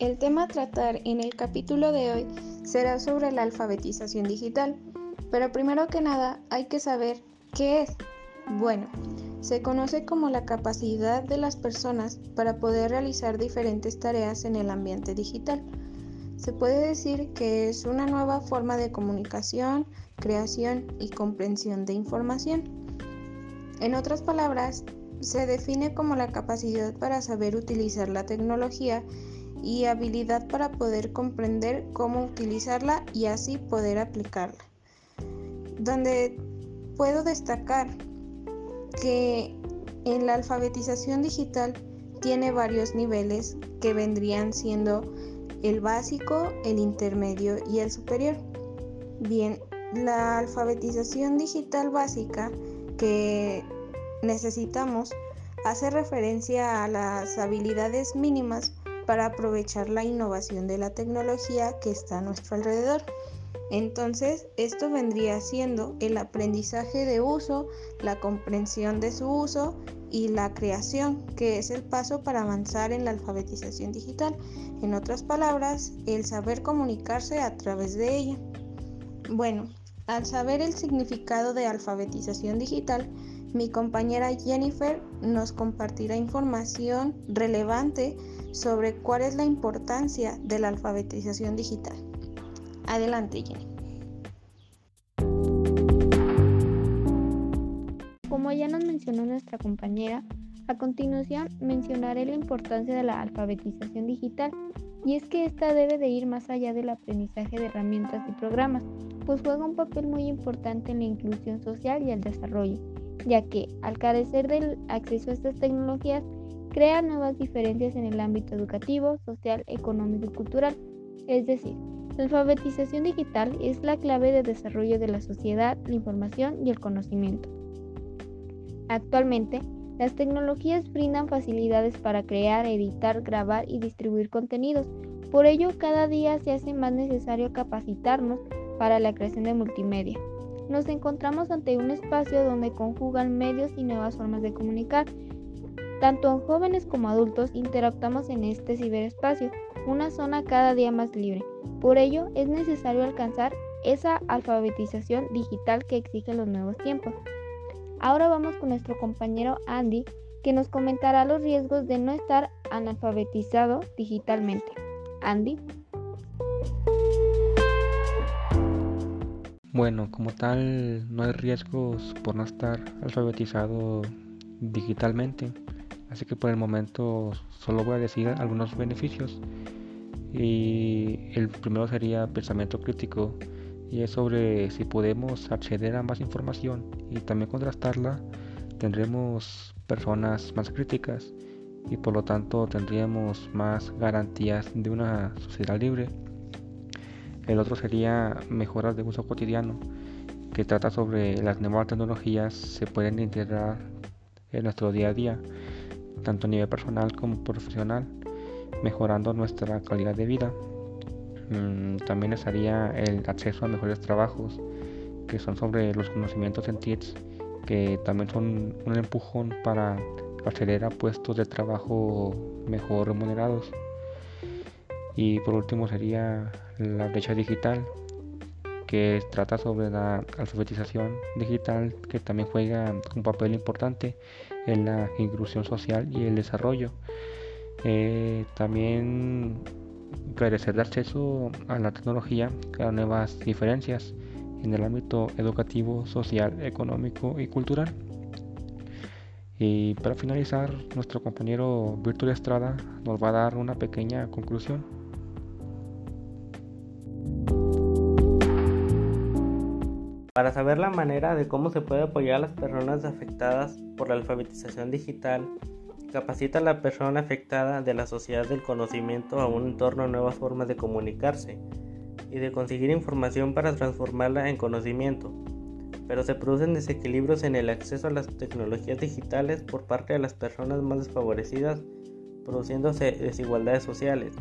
el tema a tratar en el capítulo de hoy será sobre la alfabetización digital, pero primero que nada hay que saber qué es. Bueno, se conoce como la capacidad de las personas para poder realizar diferentes tareas en el ambiente digital. Se puede decir que es una nueva forma de comunicación, creación y comprensión de información. En otras palabras, se define como la capacidad para saber utilizar la tecnología y habilidad para poder comprender cómo utilizarla y así poder aplicarla. Donde puedo destacar que en la alfabetización digital tiene varios niveles que vendrían siendo el básico, el intermedio y el superior. Bien, la alfabetización digital básica que necesitamos hace referencia a las habilidades mínimas para aprovechar la innovación de la tecnología que está a nuestro alrededor. Entonces, esto vendría siendo el aprendizaje de uso, la comprensión de su uso y la creación, que es el paso para avanzar en la alfabetización digital. En otras palabras, el saber comunicarse a través de ella. Bueno, al saber el significado de alfabetización digital, mi compañera Jennifer nos compartirá información relevante sobre cuál es la importancia de la alfabetización digital. Adelante, Jenny. Como ya nos mencionó nuestra compañera, a continuación mencionaré la importancia de la alfabetización digital y es que esta debe de ir más allá del aprendizaje de herramientas y programas, pues juega un papel muy importante en la inclusión social y el desarrollo ya que, al carecer del acceso a estas tecnologías, crea nuevas diferencias en el ámbito educativo, social, económico y cultural. Es decir, la alfabetización digital es la clave de desarrollo de la sociedad, la información y el conocimiento. Actualmente, las tecnologías brindan facilidades para crear, editar, grabar y distribuir contenidos. Por ello, cada día se hace más necesario capacitarnos para la creación de multimedia, nos encontramos ante un espacio donde conjugan medios y nuevas formas de comunicar. Tanto en jóvenes como adultos interactuamos en este ciberespacio, una zona cada día más libre. Por ello, es necesario alcanzar esa alfabetización digital que exigen los nuevos tiempos. Ahora vamos con nuestro compañero Andy, que nos comentará los riesgos de no estar analfabetizado digitalmente. Andy. Bueno, como tal, no hay riesgos por no estar alfabetizado digitalmente, así que por el momento solo voy a decir algunos beneficios. Y el primero sería pensamiento crítico, y es sobre si podemos acceder a más información y también contrastarla, tendremos personas más críticas y por lo tanto tendríamos más garantías de una sociedad libre. El otro sería mejoras de uso cotidiano, que trata sobre las nuevas tecnologías se pueden integrar en nuestro día a día, tanto a nivel personal como profesional, mejorando nuestra calidad de vida. Mm, también estaría el acceso a mejores trabajos, que son sobre los conocimientos en TITS, que también son un empujón para acceder a puestos de trabajo mejor remunerados. Y por último sería la brecha digital, que trata sobre la alfabetización digital, que también juega un papel importante en la inclusión social y el desarrollo. Eh, también carecer de acceso a la tecnología crea nuevas diferencias en el ámbito educativo, social, económico y cultural. Y para finalizar, nuestro compañero Virtual Estrada nos va a dar una pequeña conclusión. Para saber la manera de cómo se puede apoyar a las personas afectadas por la alfabetización digital, capacita a la persona afectada de la sociedad del conocimiento a un entorno a nuevas formas de comunicarse y de conseguir información para transformarla en conocimiento. Pero se producen desequilibrios en el acceso a las tecnologías digitales por parte de las personas más desfavorecidas, produciéndose desigualdades sociales.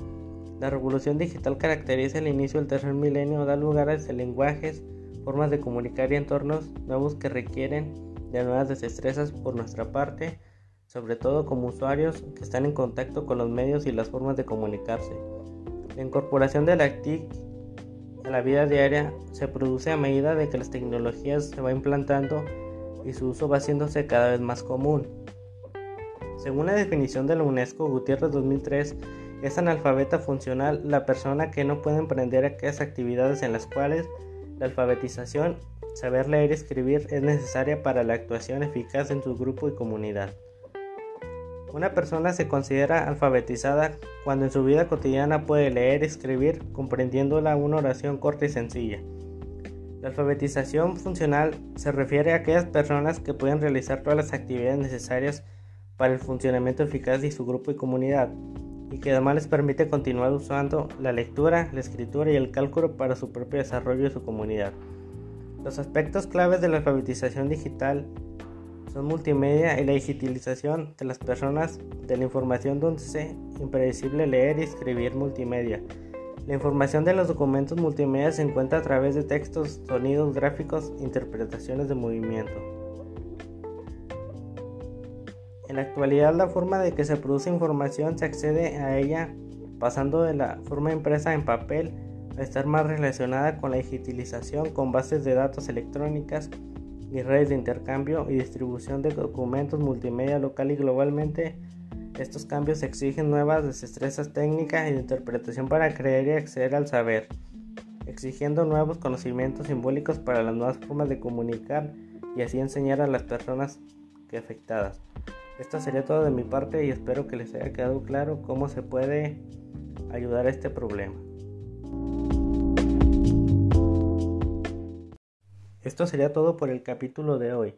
La revolución digital caracteriza el inicio del tercer milenio, da lugar a lenguajes, formas de comunicar y entornos nuevos que requieren de nuevas destrezas por nuestra parte. sobre todo como usuarios que están en contacto con los medios y las formas de comunicarse. La incorporación de la TIC a la vida diaria se produce a medida de que las tecnologías se van implantando y su uso va haciéndose cada vez más común. Según la definición de la UNESCO Gutiérrez 2003, es analfabeta funcional la persona que no puede emprender aquellas actividades en las cuales la alfabetización, saber leer y escribir, es necesaria para la actuación eficaz en su grupo y comunidad. Una persona se considera alfabetizada cuando en su vida cotidiana puede leer y escribir comprendiéndola una oración corta y sencilla. La alfabetización funcional se refiere a aquellas personas que pueden realizar todas las actividades necesarias para el funcionamiento eficaz de su grupo y comunidad, y que además les permite continuar usando la lectura, la escritura y el cálculo para su propio desarrollo de su comunidad. Los aspectos claves de la alfabetización digital son multimedia y la digitalización de las personas de la información donde es impredecible leer y escribir multimedia. La información de los documentos multimedia se encuentra a través de textos, sonidos, gráficos, interpretaciones de movimiento. La actualidad la forma de que se produce información se accede a ella pasando de la forma impresa en papel a estar más relacionada con la digitalización con bases de datos electrónicas y redes de intercambio y distribución de documentos multimedia local y globalmente. Estos cambios exigen nuevas destrezas técnicas y de interpretación para creer y acceder al saber, exigiendo nuevos conocimientos simbólicos para las nuevas formas de comunicar y así enseñar a las personas que afectadas. Esto sería todo de mi parte y espero que les haya quedado claro cómo se puede ayudar a este problema. Esto sería todo por el capítulo de hoy.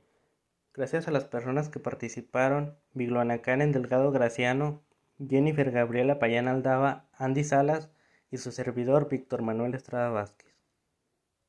Gracias a las personas que participaron, Vigloana Karen Delgado Graciano, Jennifer Gabriela Payán Aldaba, Andy Salas y su servidor Víctor Manuel Estrada Vázquez.